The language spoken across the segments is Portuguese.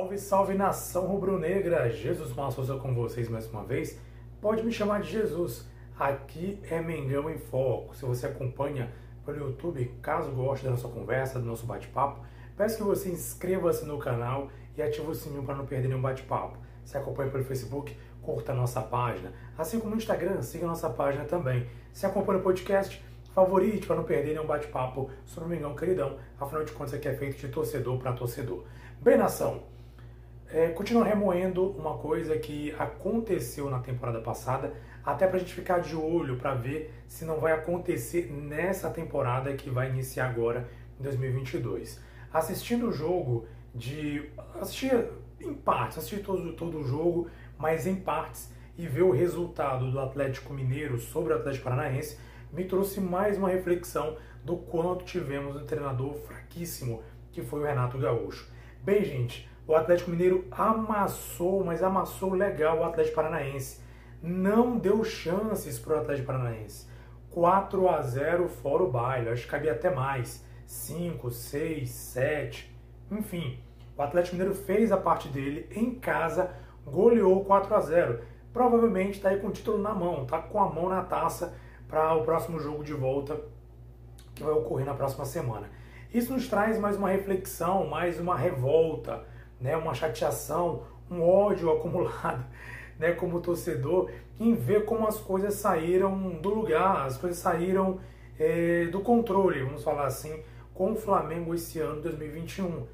Salve, salve nação rubro-negra! Jesus Massa com vocês mais uma vez. Pode me chamar de Jesus. Aqui é Mengão em Foco. Se você acompanha pelo YouTube, caso goste da nossa conversa, do nosso bate-papo, peço que você inscreva-se no canal e ative o sininho para não perder nenhum bate-papo. Se acompanha pelo Facebook, curta a nossa página. Assim como no Instagram, siga a nossa página também. Se acompanha o podcast, favorite para não perder nenhum bate-papo sobre o Mengão Queridão. Afinal de contas, aqui é feito de torcedor para torcedor. Bem, nação, é, continua remoendo uma coisa que aconteceu na temporada passada, até para a gente ficar de olho para ver se não vai acontecer nessa temporada que vai iniciar agora em 2022. Assistindo o jogo de. assistir em partes, assistir todo, todo o jogo, mas em partes, e ver o resultado do Atlético Mineiro sobre o Atlético Paranaense, me trouxe mais uma reflexão do quanto tivemos um treinador fraquíssimo, que foi o Renato Gaúcho. Bem, gente, o Atlético Mineiro amassou, mas amassou legal o Atlético Paranaense. Não deu chances para o Atlético Paranaense. 4 a 0 fora o baile, acho que cabia até mais. 5, 6, 7, enfim. O Atlético Mineiro fez a parte dele em casa, goleou 4 a 0. Provavelmente está aí com o título na mão, está com a mão na taça para o próximo jogo de volta que vai ocorrer na próxima semana. Isso nos traz mais uma reflexão, mais uma revolta, né, uma chateação, um ódio acumulado, né, como torcedor, em ver como as coisas saíram do lugar, as coisas saíram é, do controle, vamos falar assim, com o Flamengo esse ano 2021.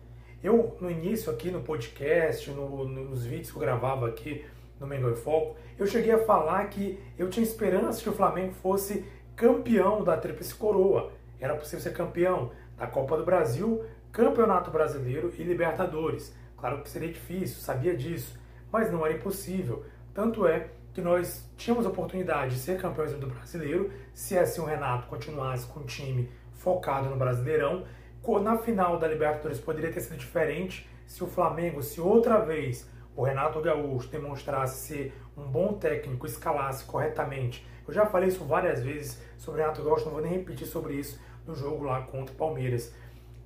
Eu, no início aqui no podcast, no, nos vídeos que eu gravava aqui no Mengão em Foco, eu cheguei a falar que eu tinha esperança que o Flamengo fosse campeão da Tríplice Coroa. Era possível ser campeão da Copa do Brasil, Campeonato Brasileiro e Libertadores. Claro que seria difícil, sabia disso, mas não era impossível. Tanto é que nós tínhamos a oportunidade de ser campeões do brasileiro, se assim o Renato continuasse com o time focado no Brasileirão. Na final da Libertadores poderia ter sido diferente se o Flamengo, se outra vez o Renato Gaúcho demonstrasse ser um bom técnico, escalasse corretamente. Eu já falei isso várias vezes sobre o Renato Gaúcho, não vou nem repetir sobre isso no jogo lá contra o Palmeiras.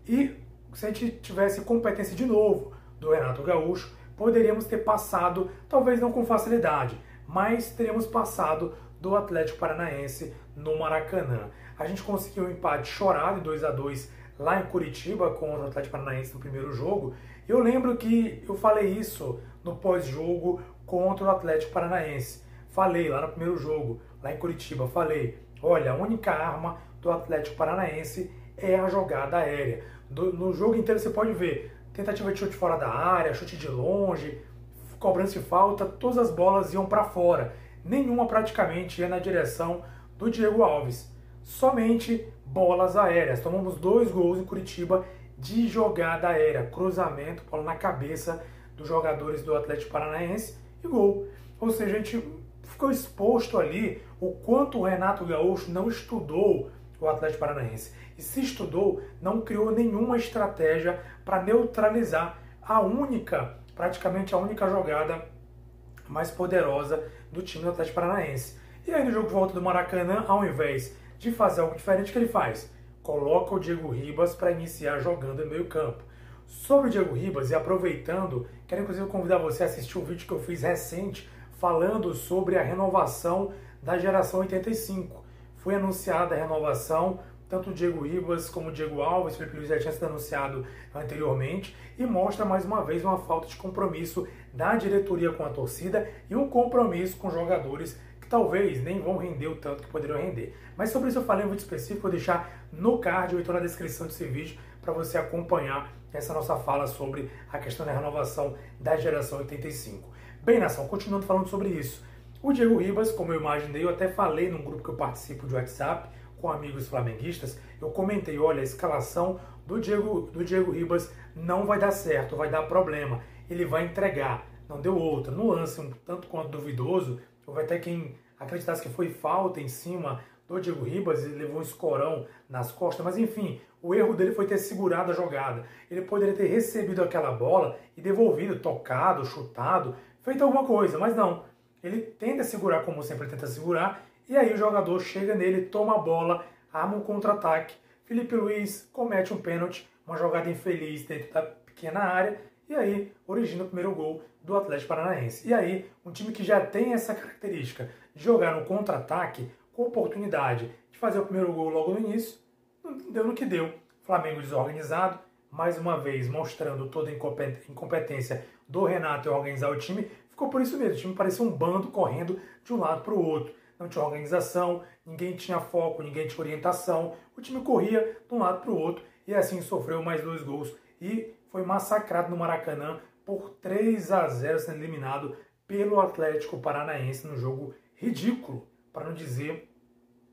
E se a gente tivesse competência de novo do Renato Gaúcho, poderíamos ter passado, talvez não com facilidade, mas teríamos passado do Atlético Paranaense no Maracanã. A gente conseguiu um empate chorado, 2 a 2 lá em Curitiba contra o Atlético Paranaense no primeiro jogo. Eu lembro que eu falei isso no pós-jogo contra o Atlético Paranaense. Falei lá no primeiro jogo, lá em Curitiba, falei, olha, a única arma do Atlético Paranaense é a jogada aérea. No jogo inteiro você pode ver tentativa de chute fora da área, chute de longe, cobrança de falta, todas as bolas iam para fora. Nenhuma praticamente ia na direção do Diego Alves. Somente bolas aéreas. Tomamos dois gols em Curitiba de jogada aérea, cruzamento, bola na cabeça dos jogadores do Atlético Paranaense e gol. Ou seja, a gente ficou exposto ali o quanto o Renato Gaúcho não estudou o Atlético Paranaense. E se estudou, não criou nenhuma estratégia para neutralizar a única, praticamente a única jogada mais poderosa do time do Atlético Paranaense. E aí no jogo de volta do Maracanã, ao invés de fazer algo diferente, que ele faz? Coloca o Diego Ribas para iniciar jogando no meio campo. Sobre o Diego Ribas, e aproveitando, quero inclusive convidar você a assistir um vídeo que eu fiz recente falando sobre a renovação da geração 85 foi anunciada a renovação, tanto o Diego Ribas como o Diego Alves, o Felipe Luiz já tinha sido anunciado anteriormente, e mostra mais uma vez uma falta de compromisso da diretoria com a torcida e um compromisso com jogadores que talvez nem vão render o tanto que poderiam render. Mas sobre isso eu falei vídeo específico, vou deixar no card ou então na descrição desse vídeo para você acompanhar essa nossa fala sobre a questão da renovação da geração 85. Bem, nação, continuando falando sobre isso. O Diego Ribas, como eu imaginei, eu até falei num grupo que eu participo de WhatsApp com amigos flamenguistas, eu comentei, olha, a escalação do Diego, do Diego Ribas não vai dar certo, vai dar problema, ele vai entregar. Não deu outra. No lance um tanto quanto duvidoso, houve até quem acreditasse que foi falta em cima do Diego Ribas, ele levou um escorão nas costas, mas enfim, o erro dele foi ter segurado a jogada. Ele poderia ter recebido aquela bola e devolvido, tocado, chutado, feito alguma coisa, mas não ele tenta segurar como sempre tenta segurar, e aí o jogador chega nele, toma a bola, arma um contra-ataque. Felipe Luiz comete um pênalti, uma jogada infeliz dentro da pequena área, E aí origina o primeiro gol do Atlético Paranaense. E aí, um time que já tem essa característica de jogar no contra-ataque, com oportunidade de fazer o primeiro gol logo no início, deu no que deu. Flamengo desorganizado, mais uma vez mostrando toda a incompetência do Renato em organizar o time, ficou por isso mesmo. O time parecia um bando correndo de um lado para o outro. Não tinha organização, ninguém tinha foco, ninguém tinha orientação. O time corria de um lado para o outro e assim sofreu mais dois gols e foi massacrado no Maracanã por 3 a 0, sendo eliminado pelo Atlético Paranaense no jogo ridículo, para não dizer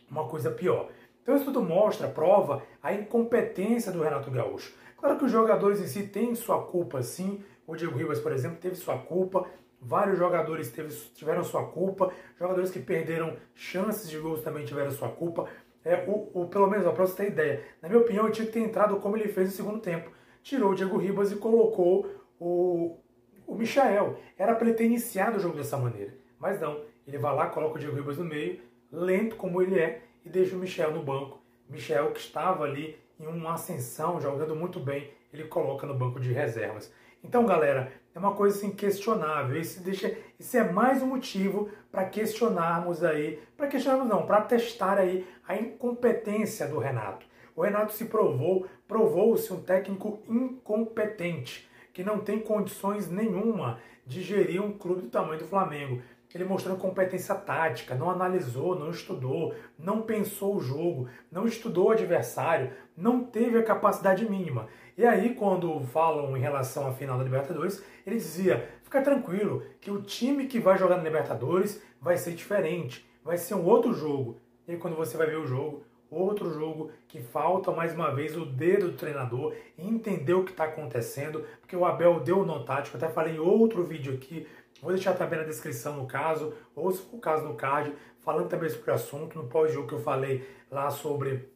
uma coisa pior. Então isso tudo mostra, prova a incompetência do Renato Gaúcho. Claro que os jogadores em si têm sua culpa, sim. O Diego Ribas, por exemplo, teve sua culpa. Vários jogadores teve, tiveram sua culpa. Jogadores que perderam chances de gols também tiveram sua culpa. É, o, o, pelo menos, para você ter ideia, na minha opinião, ele tinha que ter entrado como ele fez no segundo tempo tirou o Diego Ribas e colocou o, o Michael. Era para ele ter iniciado o jogo dessa maneira. Mas não, ele vai lá, coloca o Diego Ribas no meio, lento como ele é, e deixa o Michel no banco. Michel, que estava ali em uma ascensão, jogando muito bem, ele coloca no banco de reservas. Então, galera, é uma coisa assim questionável. Deixa, isso é mais um motivo para questionarmos aí, para questionarmos não, para testar aí a incompetência do Renato. O Renato se provou, provou-se um técnico incompetente, que não tem condições nenhuma de gerir um clube do tamanho do Flamengo. Ele mostrou competência tática, não analisou, não estudou, não pensou o jogo, não estudou o adversário, não teve a capacidade mínima. E aí, quando falam em relação à final da Libertadores, ele dizia: fica tranquilo, que o time que vai jogar na Libertadores vai ser diferente, vai ser um outro jogo. E aí, quando você vai ver o jogo, Outro jogo que falta mais uma vez o dedo do treinador entender o que está acontecendo, porque o Abel deu no tático, até falei em outro vídeo aqui, vou deixar também na descrição no caso, ou se for o caso no card, falando também sobre o assunto, no pós-jogo que eu falei lá sobre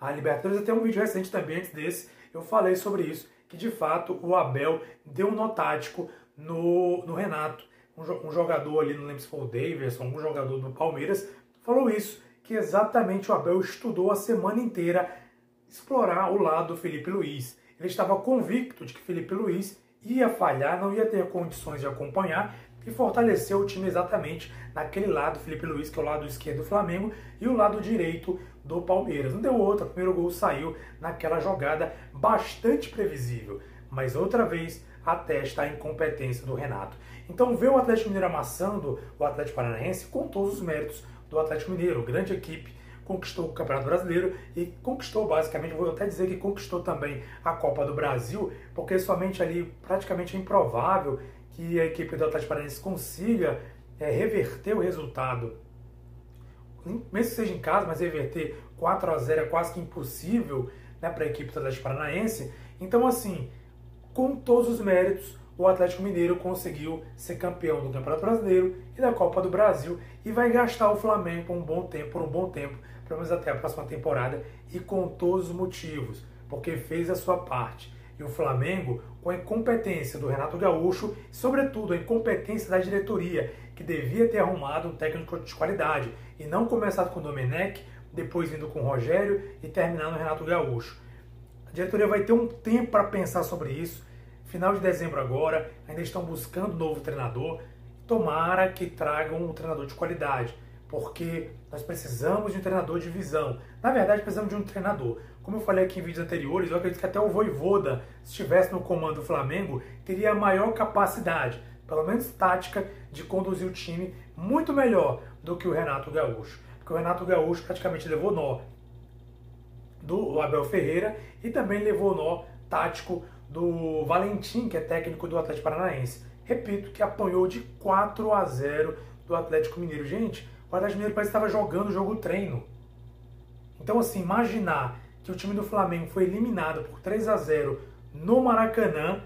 a Libertadores, até um vídeo recente também antes desse, eu falei sobre isso, que de fato o Abel deu no tático no, no Renato, um, um jogador ali, não lembro se foi o Davidson, um jogador do Palmeiras, falou isso, que exatamente o Abel estudou a semana inteira explorar o lado do Felipe Luiz. Ele estava convicto de que Felipe Luiz ia falhar, não ia ter condições de acompanhar e fortaleceu o time exatamente naquele lado, Felipe Luiz, que é o lado esquerdo do Flamengo, e o lado direito do Palmeiras. Não deu outra, o primeiro gol saiu naquela jogada bastante previsível, mas outra vez atesta a incompetência do Renato. Então ver o Atlético Mineiro amassando o Atlético Paranaense com todos os méritos do Atlético Mineiro, grande equipe, conquistou o Campeonato Brasileiro e conquistou basicamente, vou até dizer que conquistou também a Copa do Brasil, porque somente ali praticamente é improvável que a equipe do Atlético Paranaense consiga é, reverter o resultado, mesmo que seja em casa, mas reverter 4 a 0 é quase que impossível né, para a equipe do Atlético Paranaense. Então, assim, com todos os méritos, o Atlético Mineiro conseguiu ser campeão do Campeonato Brasileiro e da Copa do Brasil e vai gastar o Flamengo por um bom tempo, por um bom tempo, pelo menos até a próxima temporada e com todos os motivos, porque fez a sua parte. E o Flamengo, com a incompetência do Renato Gaúcho, e sobretudo a incompetência da diretoria, que devia ter arrumado um técnico de qualidade e não começado com o Domenech, depois indo com o Rogério e terminar no Renato Gaúcho. A diretoria vai ter um tempo para pensar sobre isso final de dezembro agora, ainda estão buscando um novo treinador. Tomara que tragam um treinador de qualidade, porque nós precisamos de um treinador de visão. Na verdade, precisamos de um treinador. Como eu falei aqui em vídeos anteriores, eu acredito que até o Voivoda, se estivesse no comando do Flamengo, teria maior capacidade, pelo menos tática, de conduzir o time muito melhor do que o Renato Gaúcho. Porque o Renato Gaúcho praticamente levou nó do Abel Ferreira e também levou nó tático do Valentim, que é técnico do Atlético Paranaense. Repito, que apanhou de 4 a 0 do Atlético Mineiro. Gente, o Atlético Mineiro parece que estava jogando o jogo treino. Então, assim, imaginar que o time do Flamengo foi eliminado por 3 a 0 no Maracanã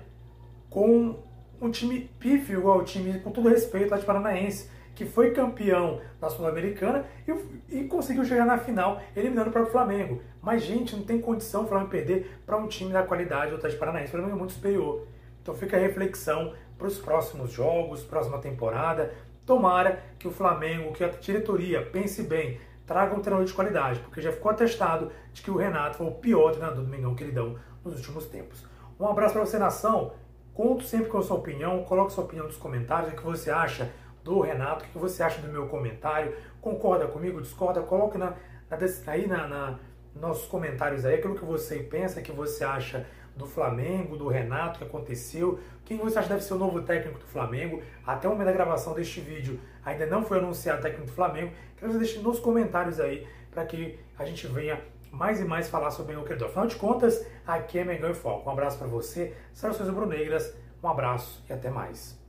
com um time pífio igual o time, com todo respeito, Atlético Paranaense que foi campeão da Sul-Americana e, e, conseguiu chegar na final, eliminando o Flamengo. Mas, gente, não tem condição o Flamengo perder para um time da qualidade do Atlético Paranaense. O Flamengo é muito superior. Então fica a reflexão para os próximos jogos, próxima temporada. Tomara que o Flamengo, que a diretoria pense bem, traga um treinador de qualidade, porque já ficou atestado de que o Renato foi o pior treinador do Mengão que ele deu nos últimos tempos. Um abraço para você, nação. Conto sempre com a sua opinião, coloque sua opinião nos comentários, o que você acha do Renato, o que você acha do meu comentário, concorda comigo, discorda, coloque na, na aí na, na, nossos comentários aí aquilo que você pensa, que você acha do Flamengo, do Renato, que aconteceu, quem você acha deve ser o novo técnico do Flamengo. Até o momento da gravação deste vídeo ainda não foi anunciado o técnico do Flamengo. Quero que você deixe nos comentários aí para que a gente venha mais e mais falar sobre o Mengão Credor. Afinal de contas, aqui é Mengão em Foco. Um abraço para você, saudações rubro-negras, um abraço e até mais.